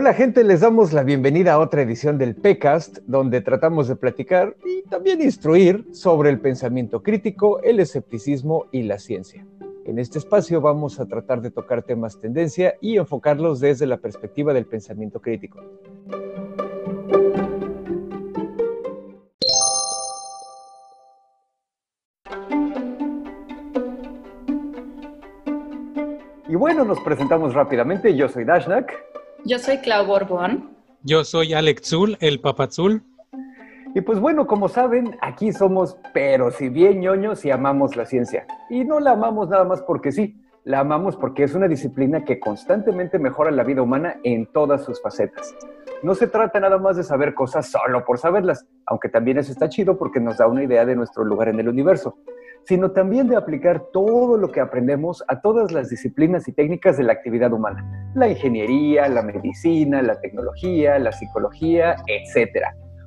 Hola gente, les damos la bienvenida a otra edición del PECAST, donde tratamos de platicar y también instruir sobre el pensamiento crítico, el escepticismo y la ciencia. En este espacio vamos a tratar de tocar temas tendencia y enfocarlos desde la perspectiva del pensamiento crítico. Y bueno, nos presentamos rápidamente. Yo soy Dashnak. Yo soy Clau Borbón. Yo soy Alex Zul, el papazul. Y pues bueno, como saben, aquí somos, pero si bien ñoños y amamos la ciencia. Y no la amamos nada más porque sí, la amamos porque es una disciplina que constantemente mejora la vida humana en todas sus facetas. No se trata nada más de saber cosas solo por saberlas, aunque también eso está chido porque nos da una idea de nuestro lugar en el universo sino también de aplicar todo lo que aprendemos a todas las disciplinas y técnicas de la actividad humana, la ingeniería, la medicina, la tecnología, la psicología, etc.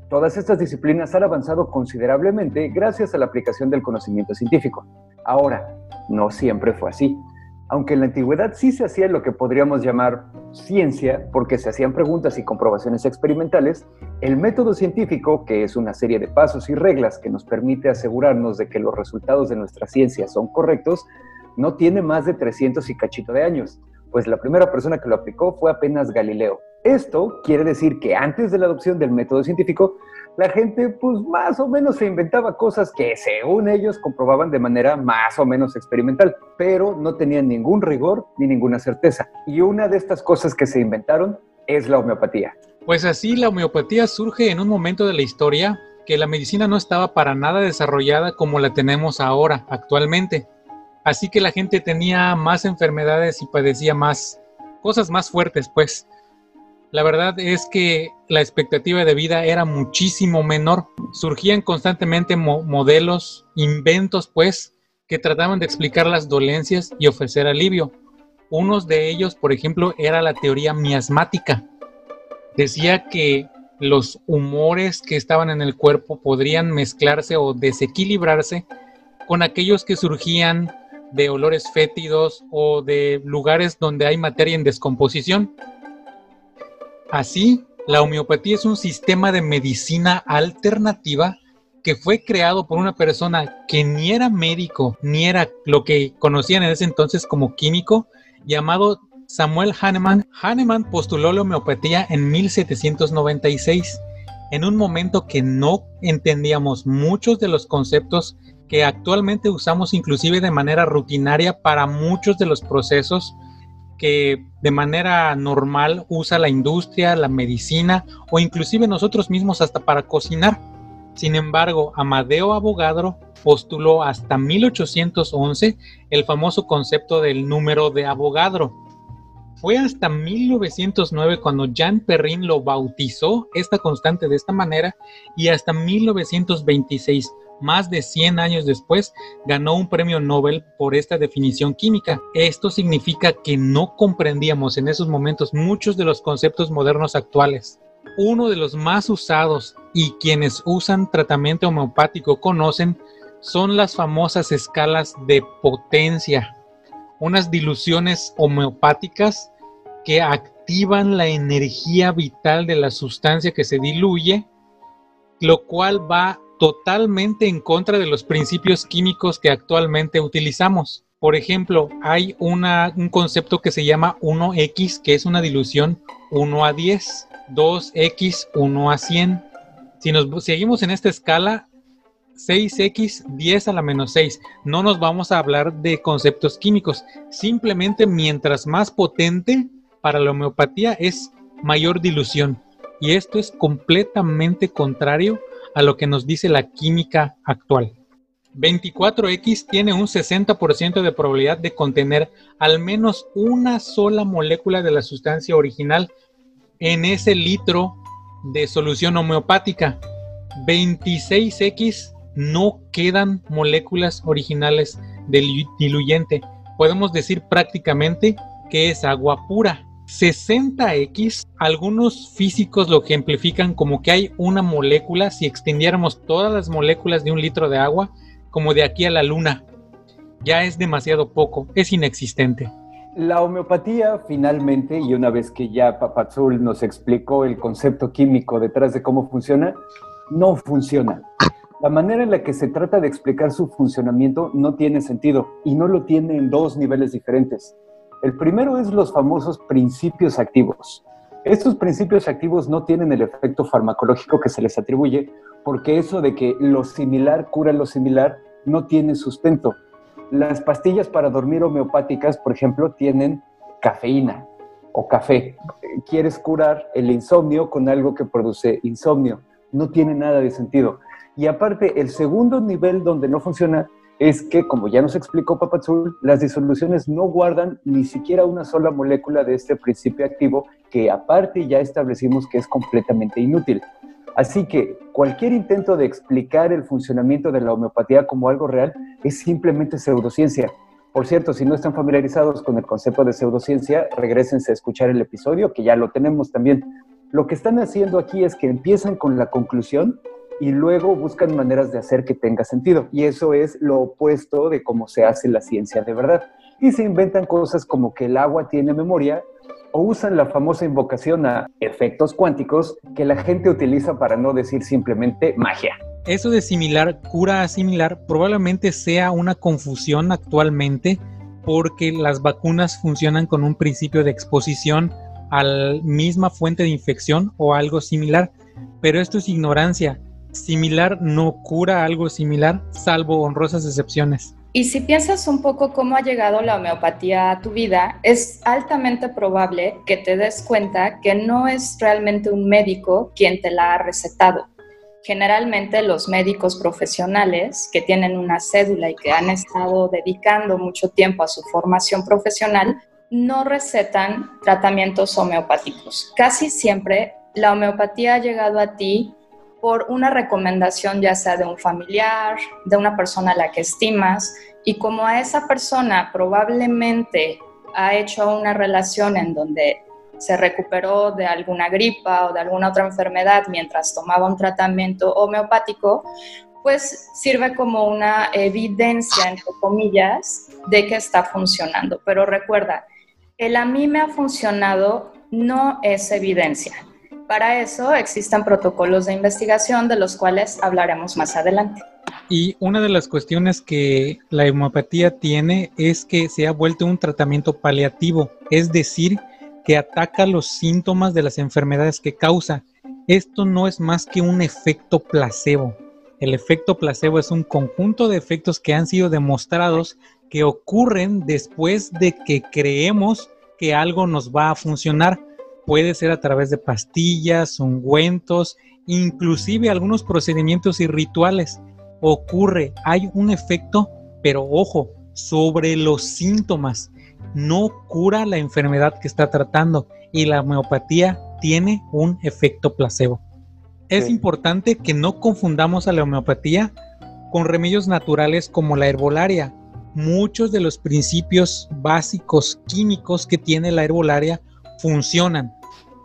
Todas estas disciplinas han avanzado considerablemente gracias a la aplicación del conocimiento científico. Ahora, no siempre fue así aunque en la antigüedad sí se hacía lo que podríamos llamar ciencia, porque se hacían preguntas y comprobaciones experimentales, el método científico, que es una serie de pasos y reglas que nos permite asegurarnos de que los resultados de nuestra ciencia son correctos, no tiene más de 300 y cachito de años, pues la primera persona que lo aplicó fue apenas Galileo. Esto quiere decir que antes de la adopción del método científico, la gente pues más o menos se inventaba cosas que según ellos comprobaban de manera más o menos experimental, pero no tenían ningún rigor ni ninguna certeza. Y una de estas cosas que se inventaron es la homeopatía. Pues así la homeopatía surge en un momento de la historia que la medicina no estaba para nada desarrollada como la tenemos ahora, actualmente. Así que la gente tenía más enfermedades y padecía más cosas más fuertes, pues. La verdad es que la expectativa de vida era muchísimo menor. Surgían constantemente modelos, inventos, pues, que trataban de explicar las dolencias y ofrecer alivio. Unos de ellos, por ejemplo, era la teoría miasmática. Decía que los humores que estaban en el cuerpo podrían mezclarse o desequilibrarse con aquellos que surgían de olores fétidos o de lugares donde hay materia en descomposición. Así, la homeopatía es un sistema de medicina alternativa que fue creado por una persona que ni era médico, ni era lo que conocían en ese entonces como químico, llamado Samuel Hahnemann. Hahnemann postuló la homeopatía en 1796, en un momento que no entendíamos muchos de los conceptos que actualmente usamos inclusive de manera rutinaria para muchos de los procesos que de manera normal usa la industria, la medicina o inclusive nosotros mismos hasta para cocinar. Sin embargo, Amadeo Avogadro postuló hasta 1811 el famoso concepto del número de Avogadro. Fue hasta 1909 cuando Jean Perrin lo bautizó esta constante de esta manera y hasta 1926 más de 100 años después, ganó un premio Nobel por esta definición química. Esto significa que no comprendíamos en esos momentos muchos de los conceptos modernos actuales. Uno de los más usados y quienes usan tratamiento homeopático conocen son las famosas escalas de potencia, unas diluciones homeopáticas que activan la energía vital de la sustancia que se diluye, lo cual va totalmente en contra de los principios químicos que actualmente utilizamos. Por ejemplo, hay un concepto que se llama 1x, que es una dilución 1 a 10, 2x 1 a 100. Si nos seguimos en esta escala, 6x 10 a la menos 6. No nos vamos a hablar de conceptos químicos. Simplemente mientras más potente para la homeopatía es mayor dilución. Y esto es completamente contrario a lo que nos dice la química actual. 24X tiene un 60% de probabilidad de contener al menos una sola molécula de la sustancia original en ese litro de solución homeopática. 26X no quedan moléculas originales del diluyente. Podemos decir prácticamente que es agua pura. 60X, algunos físicos lo ejemplifican como que hay una molécula, si extendiéramos todas las moléculas de un litro de agua, como de aquí a la luna, ya es demasiado poco, es inexistente. La homeopatía finalmente, y una vez que ya Papazul nos explicó el concepto químico detrás de cómo funciona, no funciona. La manera en la que se trata de explicar su funcionamiento no tiene sentido y no lo tiene en dos niveles diferentes. El primero es los famosos principios activos. Estos principios activos no tienen el efecto farmacológico que se les atribuye porque eso de que lo similar cura lo similar no tiene sustento. Las pastillas para dormir homeopáticas, por ejemplo, tienen cafeína o café. Quieres curar el insomnio con algo que produce insomnio. No tiene nada de sentido. Y aparte, el segundo nivel donde no funciona es que, como ya nos explicó Papazul, las disoluciones no guardan ni siquiera una sola molécula de este principio activo que aparte ya establecimos que es completamente inútil. Así que cualquier intento de explicar el funcionamiento de la homeopatía como algo real es simplemente pseudociencia. Por cierto, si no están familiarizados con el concepto de pseudociencia, regresense a escuchar el episodio, que ya lo tenemos también. Lo que están haciendo aquí es que empiezan con la conclusión y luego buscan maneras de hacer que tenga sentido. Y eso es lo opuesto de cómo se hace la ciencia de verdad. Y se inventan cosas como que el agua tiene memoria o usan la famosa invocación a efectos cuánticos que la gente utiliza para no decir simplemente magia. Eso de similar cura a similar probablemente sea una confusión actualmente porque las vacunas funcionan con un principio de exposición a la misma fuente de infección o algo similar, pero esto es ignorancia similar no cura algo similar, salvo honrosas excepciones. Y si piensas un poco cómo ha llegado la homeopatía a tu vida, es altamente probable que te des cuenta que no es realmente un médico quien te la ha recetado. Generalmente los médicos profesionales que tienen una cédula y que han estado dedicando mucho tiempo a su formación profesional no recetan tratamientos homeopáticos. Casi siempre la homeopatía ha llegado a ti por una recomendación ya sea de un familiar, de una persona a la que estimas, y como a esa persona probablemente ha hecho una relación en donde se recuperó de alguna gripa o de alguna otra enfermedad mientras tomaba un tratamiento homeopático, pues sirve como una evidencia, entre comillas, de que está funcionando. Pero recuerda, el a mí me ha funcionado no es evidencia. Para eso existen protocolos de investigación de los cuales hablaremos más adelante. Y una de las cuestiones que la homeopatía tiene es que se ha vuelto un tratamiento paliativo, es decir, que ataca los síntomas de las enfermedades que causa. Esto no es más que un efecto placebo. El efecto placebo es un conjunto de efectos que han sido demostrados que ocurren después de que creemos que algo nos va a funcionar puede ser a través de pastillas, ungüentos, inclusive algunos procedimientos y rituales. Ocurre, hay un efecto, pero ojo, sobre los síntomas. No cura la enfermedad que está tratando y la homeopatía tiene un efecto placebo. Es importante que no confundamos a la homeopatía con remedios naturales como la herbolaria. Muchos de los principios básicos químicos que tiene la herbolaria funcionan.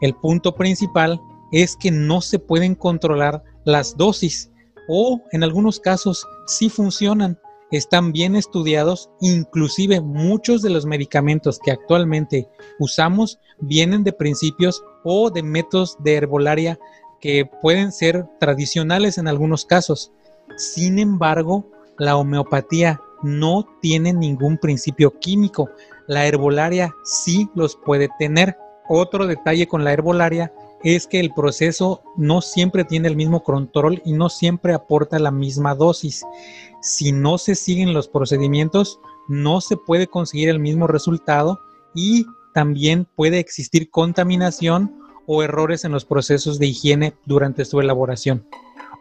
El punto principal es que no se pueden controlar las dosis o en algunos casos sí funcionan, están bien estudiados, inclusive muchos de los medicamentos que actualmente usamos vienen de principios o de métodos de herbolaria que pueden ser tradicionales en algunos casos. Sin embargo, la homeopatía no tiene ningún principio químico. La herbolaria sí los puede tener. Otro detalle con la herbolaria es que el proceso no siempre tiene el mismo control y no siempre aporta la misma dosis. Si no se siguen los procedimientos, no se puede conseguir el mismo resultado y también puede existir contaminación o errores en los procesos de higiene durante su elaboración.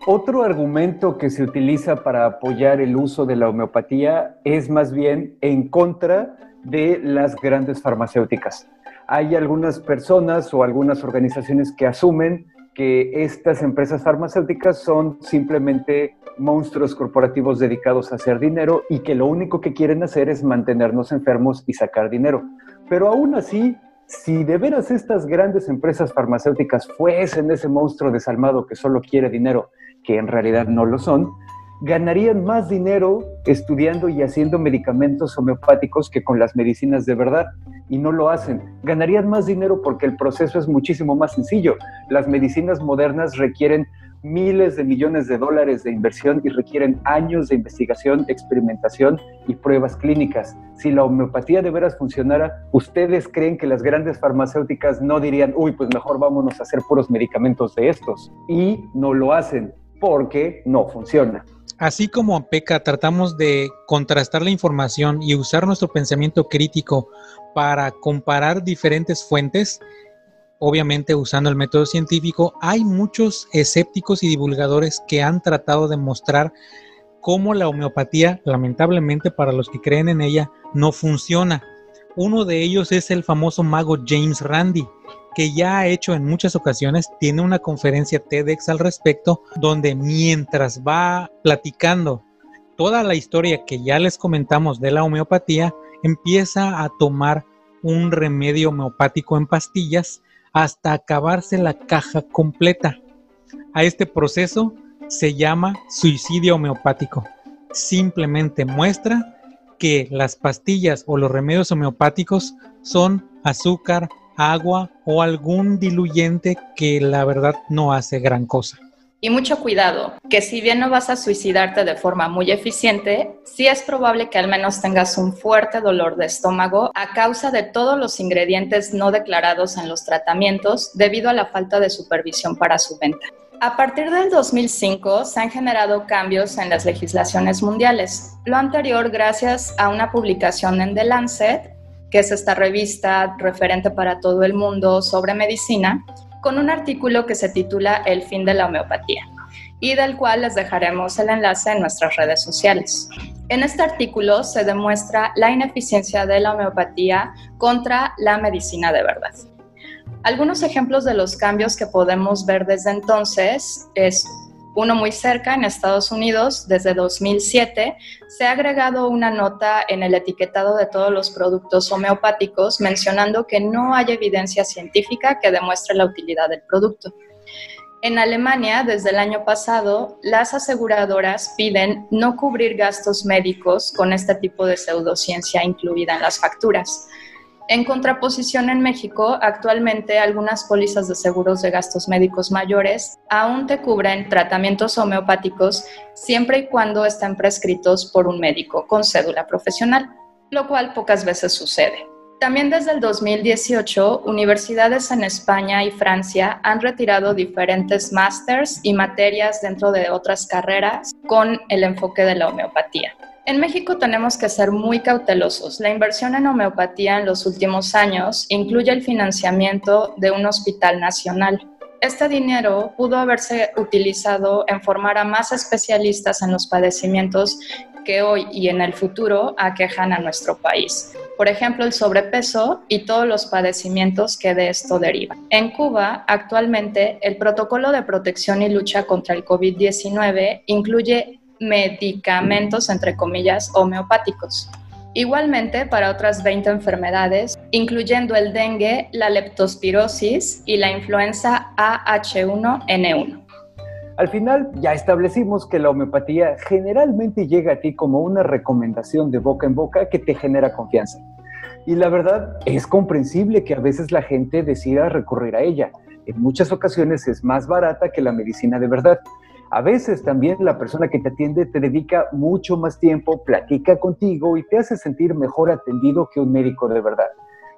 Otro argumento que se utiliza para apoyar el uso de la homeopatía es más bien en contra de las grandes farmacéuticas hay algunas personas o algunas organizaciones que asumen que estas empresas farmacéuticas son simplemente monstruos corporativos dedicados a hacer dinero y que lo único que quieren hacer es mantenernos enfermos y sacar dinero. Pero aún así, si de veras estas grandes empresas farmacéuticas fuesen ese monstruo desalmado que solo quiere dinero, que en realidad no lo son, ganarían más dinero estudiando y haciendo medicamentos homeopáticos que con las medicinas de verdad. y no lo hacen. Ganarían más dinero porque el proceso es muchísimo más sencillo. Las medicinas modernas requieren miles de millones de dólares de inversión y requieren años de investigación, experimentación y pruebas clínicas. Si la homeopatía de veras funcionara, ¿ustedes creen que las grandes farmacéuticas no dirían, uy, pues mejor vámonos a hacer puros medicamentos de estos? Y no lo hacen porque no funciona. Así como a PECA tratamos de contrastar la información y usar nuestro pensamiento crítico para comparar diferentes fuentes, obviamente usando el método científico, hay muchos escépticos y divulgadores que han tratado de mostrar cómo la homeopatía, lamentablemente para los que creen en ella, no funciona. Uno de ellos es el famoso mago James Randi, que ya ha hecho en muchas ocasiones, tiene una conferencia TEDx al respecto, donde mientras va platicando toda la historia que ya les comentamos de la homeopatía, empieza a tomar un remedio homeopático en pastillas hasta acabarse la caja completa. A este proceso se llama suicidio homeopático. Simplemente muestra que las pastillas o los remedios homeopáticos son azúcar, agua o algún diluyente que la verdad no hace gran cosa. Y mucho cuidado, que si bien no vas a suicidarte de forma muy eficiente, sí es probable que al menos tengas un fuerte dolor de estómago a causa de todos los ingredientes no declarados en los tratamientos debido a la falta de supervisión para su venta. A partir del 2005 se han generado cambios en las legislaciones mundiales. Lo anterior gracias a una publicación en The Lancet, que es esta revista referente para todo el mundo sobre medicina, con un artículo que se titula El fin de la homeopatía y del cual les dejaremos el enlace en nuestras redes sociales. En este artículo se demuestra la ineficiencia de la homeopatía contra la medicina de verdad. Algunos ejemplos de los cambios que podemos ver desde entonces es uno muy cerca en Estados Unidos, desde 2007, se ha agregado una nota en el etiquetado de todos los productos homeopáticos mencionando que no hay evidencia científica que demuestre la utilidad del producto. En Alemania, desde el año pasado, las aseguradoras piden no cubrir gastos médicos con este tipo de pseudociencia incluida en las facturas. En contraposición, en México, actualmente algunas pólizas de seguros de gastos médicos mayores aún te cubren tratamientos homeopáticos siempre y cuando estén prescritos por un médico con cédula profesional, lo cual pocas veces sucede. También desde el 2018, universidades en España y Francia han retirado diferentes másters y materias dentro de otras carreras con el enfoque de la homeopatía. En México tenemos que ser muy cautelosos. La inversión en homeopatía en los últimos años incluye el financiamiento de un hospital nacional. Este dinero pudo haberse utilizado en formar a más especialistas en los padecimientos que hoy y en el futuro aquejan a nuestro país. Por ejemplo, el sobrepeso y todos los padecimientos que de esto derivan. En Cuba, actualmente, el protocolo de protección y lucha contra el COVID-19 incluye medicamentos, entre comillas, homeopáticos. Igualmente para otras 20 enfermedades, incluyendo el dengue, la leptospirosis y la influenza AH1N1. Al final ya establecimos que la homeopatía generalmente llega a ti como una recomendación de boca en boca que te genera confianza. Y la verdad es comprensible que a veces la gente decida recurrir a ella. En muchas ocasiones es más barata que la medicina de verdad. A veces también la persona que te atiende te dedica mucho más tiempo, platica contigo y te hace sentir mejor atendido que un médico de verdad.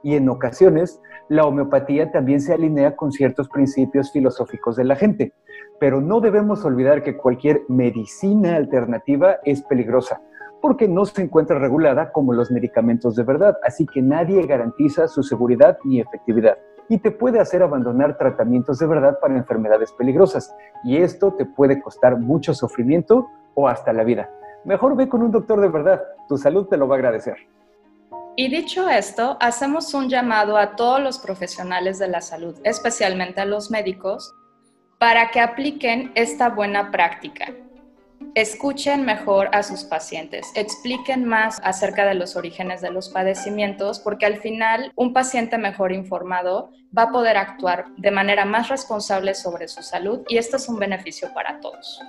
Y en ocasiones la homeopatía también se alinea con ciertos principios filosóficos de la gente. Pero no debemos olvidar que cualquier medicina alternativa es peligrosa porque no se encuentra regulada como los medicamentos de verdad, así que nadie garantiza su seguridad ni efectividad y te puede hacer abandonar tratamientos de verdad para enfermedades peligrosas. Y esto te puede costar mucho sufrimiento o hasta la vida. Mejor ve con un doctor de verdad, tu salud te lo va a agradecer. Y dicho esto, hacemos un llamado a todos los profesionales de la salud, especialmente a los médicos, para que apliquen esta buena práctica escuchen mejor a sus pacientes, expliquen más acerca de los orígenes de los padecimientos, porque al final un paciente mejor informado va a poder actuar de manera más responsable sobre su salud y esto es un beneficio para todos.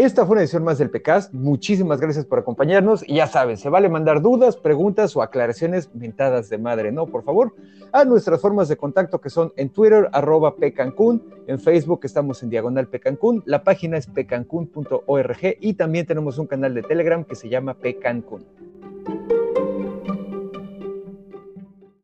Esta fue una edición más del PECAST. Muchísimas gracias por acompañarnos. Y ya saben, se vale mandar dudas, preguntas o aclaraciones mentadas de madre, ¿no? Por favor, a nuestras formas de contacto que son en Twitter, arroba PCancún, en Facebook estamos en Diagonal PCancún, la página es pecancún.org y también tenemos un canal de Telegram que se llama PCancún.